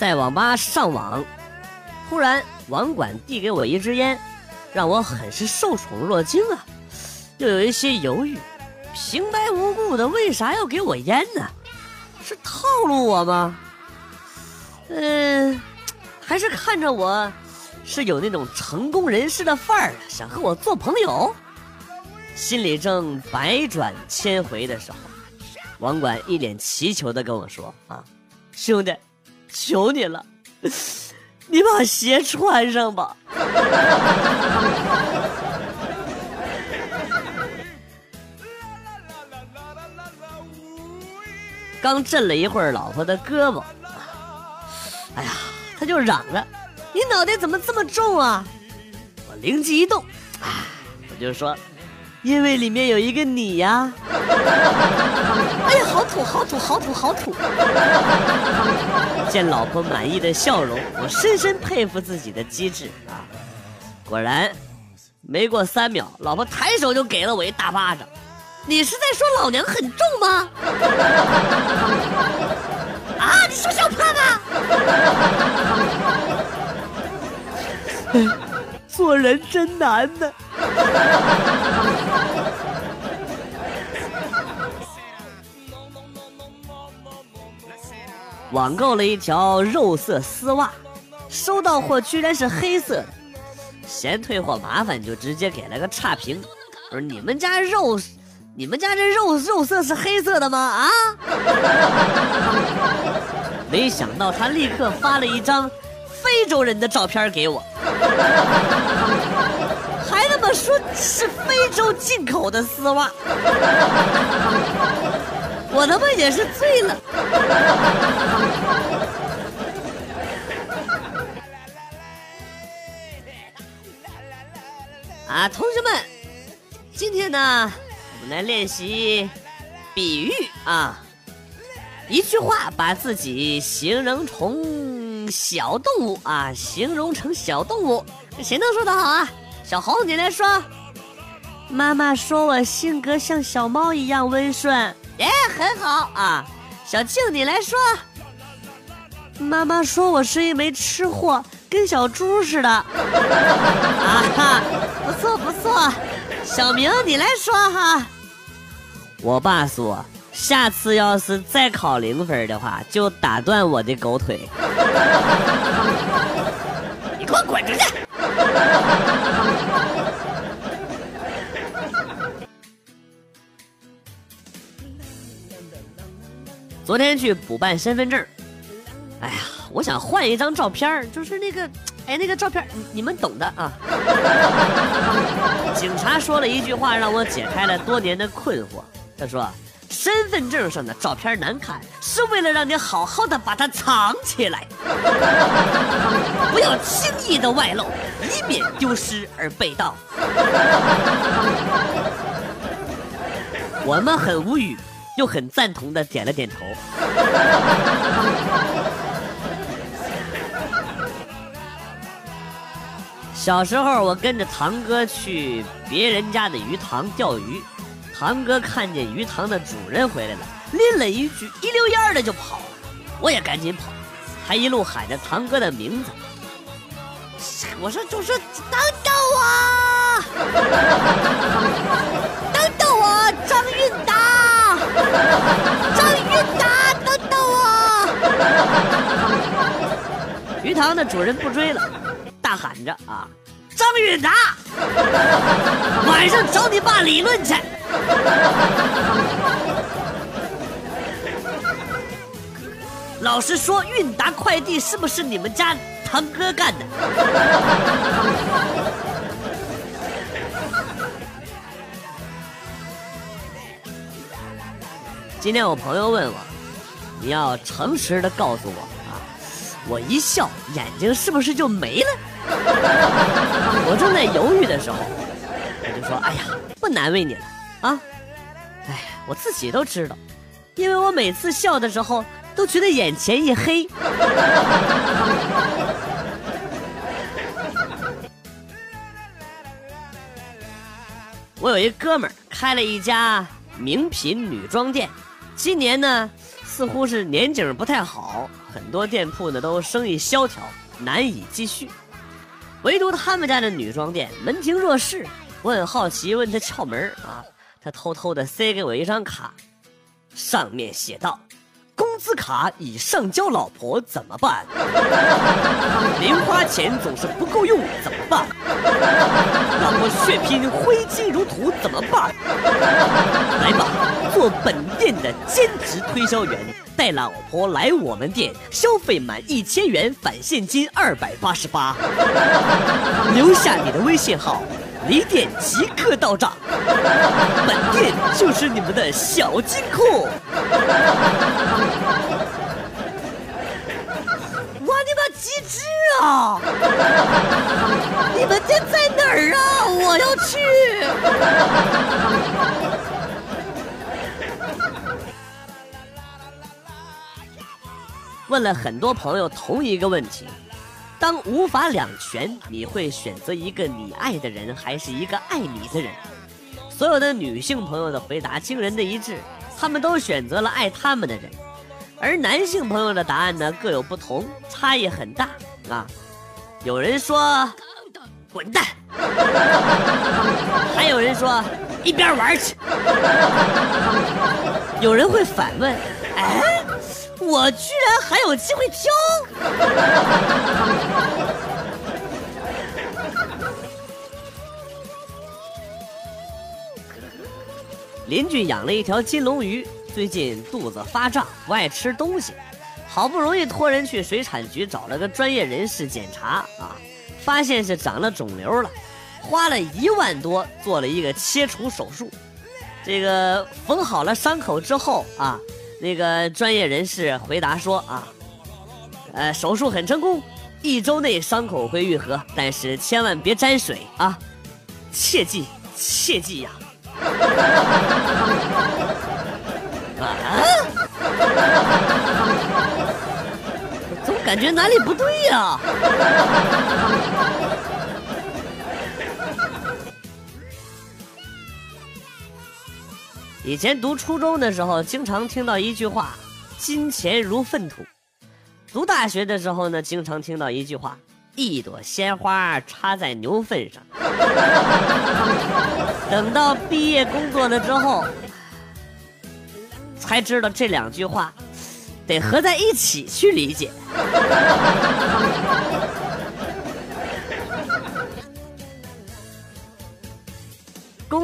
在网吧上网，突然网管递给我一支烟，让我很是受宠若惊啊，又有一些犹豫。平白无故的，为啥要给我烟呢？是套路我吗？嗯，还是看着我是有那种成功人士的范儿，想和我做朋友。心里正百转千回的时候，网管一脸祈求的跟我说：“啊，兄弟，求你了，你把鞋穿上吧。”刚震了一会儿老婆的胳膊，哎呀，他就嚷着：“你脑袋怎么这么重啊？”我灵机一动，啊，我就说：“因为里面有一个你呀。”哎呀，好土，好土，好土，好土！见老婆满意的笑容，我深深佩服自己的机智啊！果然，没过三秒，老婆抬手就给了我一大巴掌。你是在说老娘很重吗？啊！你说小胖子，做人真难呢。网购了一条肉色丝袜，收到货居然是黑色的，嫌退货麻烦就直接给了个差评。我说你们家肉。你们家这肉肉色是黑色的吗？啊！没想到他立刻发了一张非洲人的照片给我，还他妈说是非洲进口的丝袜，我他妈也是醉了。啊，同学们，今天呢？我们来练习比喻啊！一句话把自己形容成小动物啊，形容成小动物，谁能说得好啊？小红，你来说。妈妈说我性格像小猫一样温顺，耶，很好啊。小静，你来说。妈妈说我是一枚吃货，跟小猪似的。啊哈，不错不错。小明，你来说哈。我爸说，下次要是再考零分的话，就打断我的狗腿。你给我滚出去！昨天去补办身份证，哎呀，我想换一张照片，就是那个。哎，那个照片，你你们懂的啊。警察说了一句话，让我解开了多年的困惑。他说：“身份证上的照片难看，是为了让你好好的把它藏起来，不要轻易的外露，以免丢失而被盗。”我们很无语，又很赞同的点了点头。小时候，我跟着堂哥去别人家的鱼塘钓鱼，堂哥看见鱼塘的主人回来了，拎了一句，一溜烟的就跑了。我也赶紧跑，还一路喊着堂哥的名字。我说：“就说等等我，等等我，张韵达，张韵达，等等我。”鱼塘的主人不追了。大喊着啊，张允达，晚上找你爸理论去。老实说，韵达快递是不是你们家堂哥干的？今天我朋友问我，你要诚实的告诉我啊，我一笑，眼睛是不是就没了？我正在犹豫的时候，他就说：“哎呀，不难为你了啊！哎，我自己都知道，因为我每次笑的时候都觉得眼前一黑。”我有一哥们儿开了一家名品女装店，今年呢。似乎是年景不太好，很多店铺呢都生意萧条，难以继续。唯独他们家的女装店门庭若市，我很好奇，问他窍门啊，他偷偷的塞给我一张卡，上面写道。工资卡已上交老婆怎么办？零花钱总是不够用怎么办？老婆血拼挥金如土怎么办？来吧，做本店的兼职推销员，带老婆来我们店消费满一千元返现金二百八十八，留下你的微信号。离店即刻到账，本店就是你们的小金库。我，你妈机智啊！你们店在哪儿啊？我要去。问了很多朋友同一个问题。当无法两全，你会选择一个你爱的人，还是一个爱你的人？所有的女性朋友的回答惊人的一致，他们都选择了爱他们的人，而男性朋友的答案呢各有不同，差异很大啊。有人说滚蛋，还有人说一边玩去，有人会反问，哎。我居然还有机会挑！邻居养了一条金龙鱼，最近肚子发胀，不爱吃东西，好不容易托人去水产局找了个专业人士检查啊，发现是长了肿瘤了，花了一万多做了一个切除手术，这个缝好了伤口之后啊。那个专业人士回答说：“啊，呃，手术很成功，一周内伤口会愈合，但是千万别沾水啊，切记切记呀！” 啊？总感觉哪里不对呀？以前读初中的时候，经常听到一句话：“金钱如粪土。”读大学的时候呢，经常听到一句话：“一朵鲜花插在牛粪上。” 等到毕业工作了之后，才知道这两句话得合在一起去理解。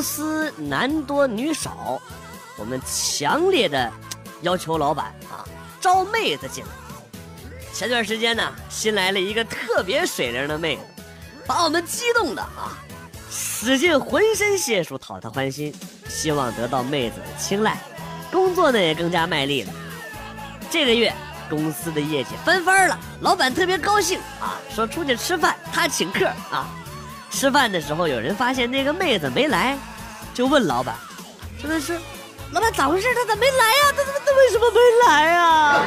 公司男多女少，我们强烈的要求老板啊招妹子进来。前段时间呢，新来了一个特别水灵的妹子，把我们激动的啊，使尽浑身解数讨她欢心，希望得到妹子的青睐。工作呢也更加卖力了。这个月公司的业绩翻番了，老板特别高兴啊，说出去吃饭他请客啊。吃饭的时候，有人发现那个妹子没来，就问老板：“真的是，老板咋回事？他咋没来呀？他他他为什么没来呀？”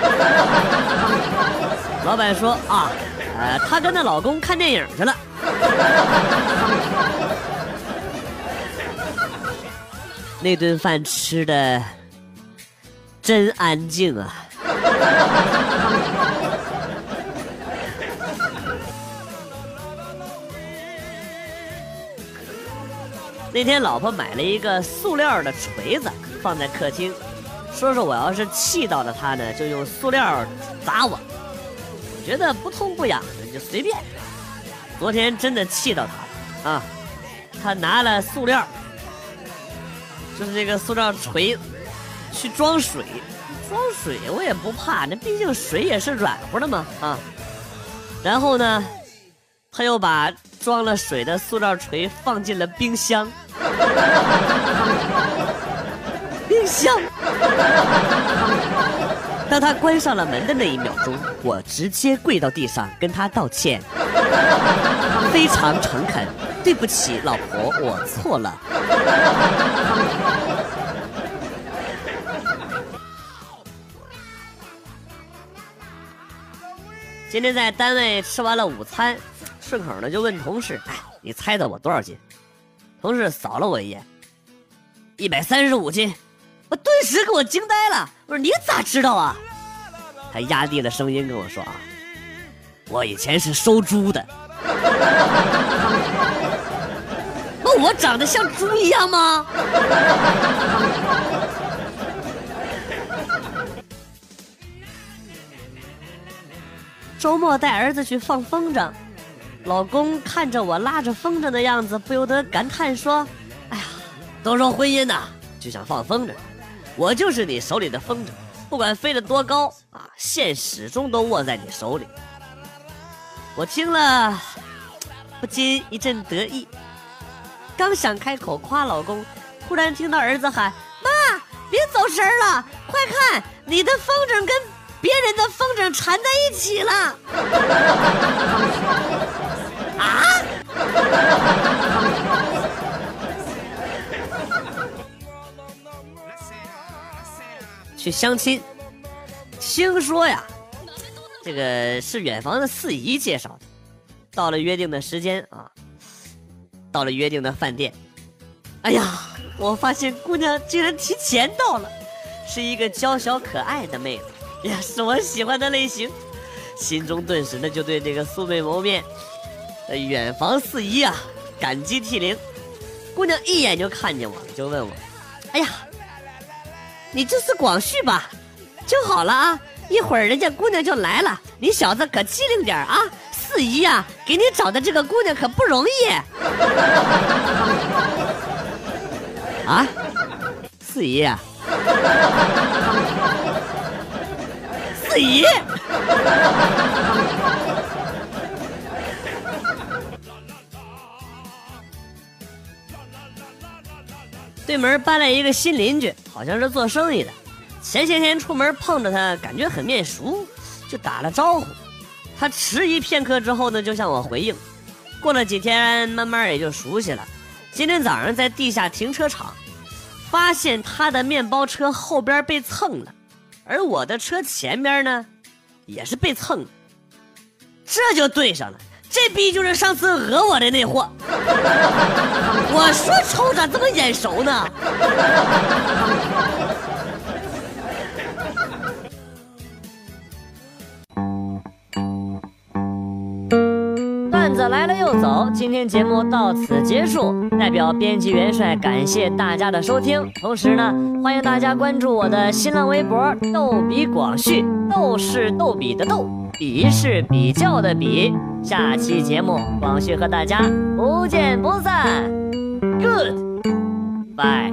老板说：“啊，呃，她跟她老公看电影去了。”那顿饭吃的真安静啊。那天老婆买了一个塑料的锤子放在客厅，说说我要是气到了她呢，就用塑料砸我。我觉得不痛不痒的就随便。昨天真的气到她了啊！她拿了塑料，就是这个塑料锤去装水，装水我也不怕，那毕竟水也是软和的嘛啊。然后呢，他又把装了水的塑料锤放进了冰箱。冰箱。当他关上了门的那一秒钟，我直接跪到地上跟他道歉，非常诚恳，对不起，老婆，我错了。今天在单位吃完了午餐，顺口呢就问同事：“哎，你猜猜我多少斤？”同事扫了我一眼，一百三十五斤，我顿时给我惊呆了。我说你咋知道啊？他压低了声音跟我说啊，我以前是收猪的。那我长得像猪一样吗？周末带儿子去放风筝，老公看着我拉着风筝的样子，不由得感叹说：“哎呀，都说婚姻呐，就像放风筝，我就是你手里的风筝，不管飞得多高啊，线始终都握在你手里。”我听了，不禁一阵得意，刚想开口夸老公，突然听到儿子喊：“妈，别走神了，快看，你的风筝跟……”别人的风筝缠在一起了，啊！去相亲，听说呀，这个是远房的四姨介绍的。到了约定的时间啊，到了约定的饭店，哎呀，我发现姑娘竟然提前到了，是一个娇小可爱的妹子。呀，是我喜欢的类型，心中顿时呢就对这个素未谋面远房四姨啊感激涕零。姑娘一眼就看见我了，就问我：“哎呀，你这是广旭吧？就好了啊，一会儿人家姑娘就来了，你小子可机灵点啊！四姨啊，给你找的这个姑娘可不容易。”啊，四姨啊。四姨，对门搬来一个新邻居，好像是做生意的。前些天出门碰着他，感觉很面熟，就打了招呼。他迟疑片刻之后呢，就向我回应。过了几天，慢慢也就熟悉了。今天早上在地下停车场，发现他的面包车后边被蹭了。而我的车前边呢，也是被蹭，这就对上了。这逼就是上次讹我的那货。我说瞅咋这么眼熟呢？段子来了又走，今天节目到此结束。代表编辑元帅感谢大家的收听，同时呢，欢迎大家关注我的新浪微博“逗比广旭”，逗是逗比的逗，比是比较的比。下期节目，广旭和大家不见不散。Good，bye。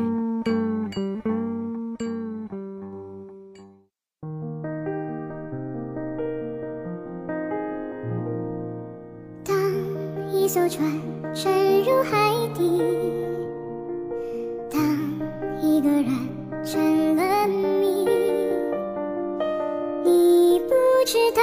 当一艘船沉入海底，当一个人成了谜，你不知道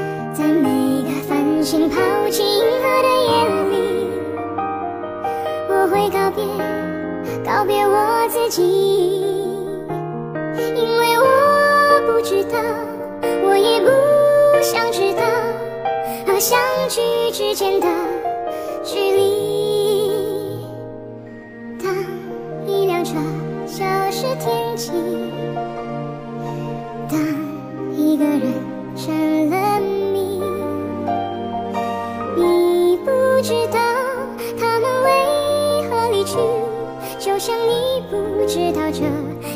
在每个繁星抛弃银河的夜里，我会告别，告别我自己，因为我不知道，我也不想知道，和相聚之间的距离。当一辆车消失天际，不知道这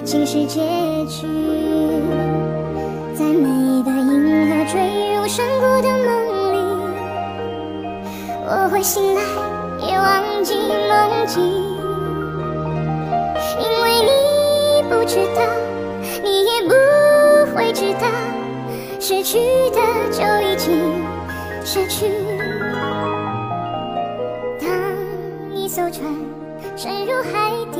竟是结局。在每个银河坠入深谷的梦里，我会醒来也忘记梦境。因为你不知道，你也不会知道，失去的就已经失去。当一艘船沉入海底，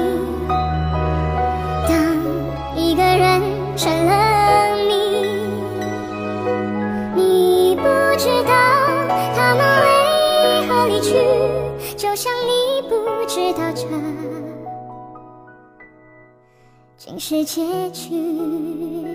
是结局。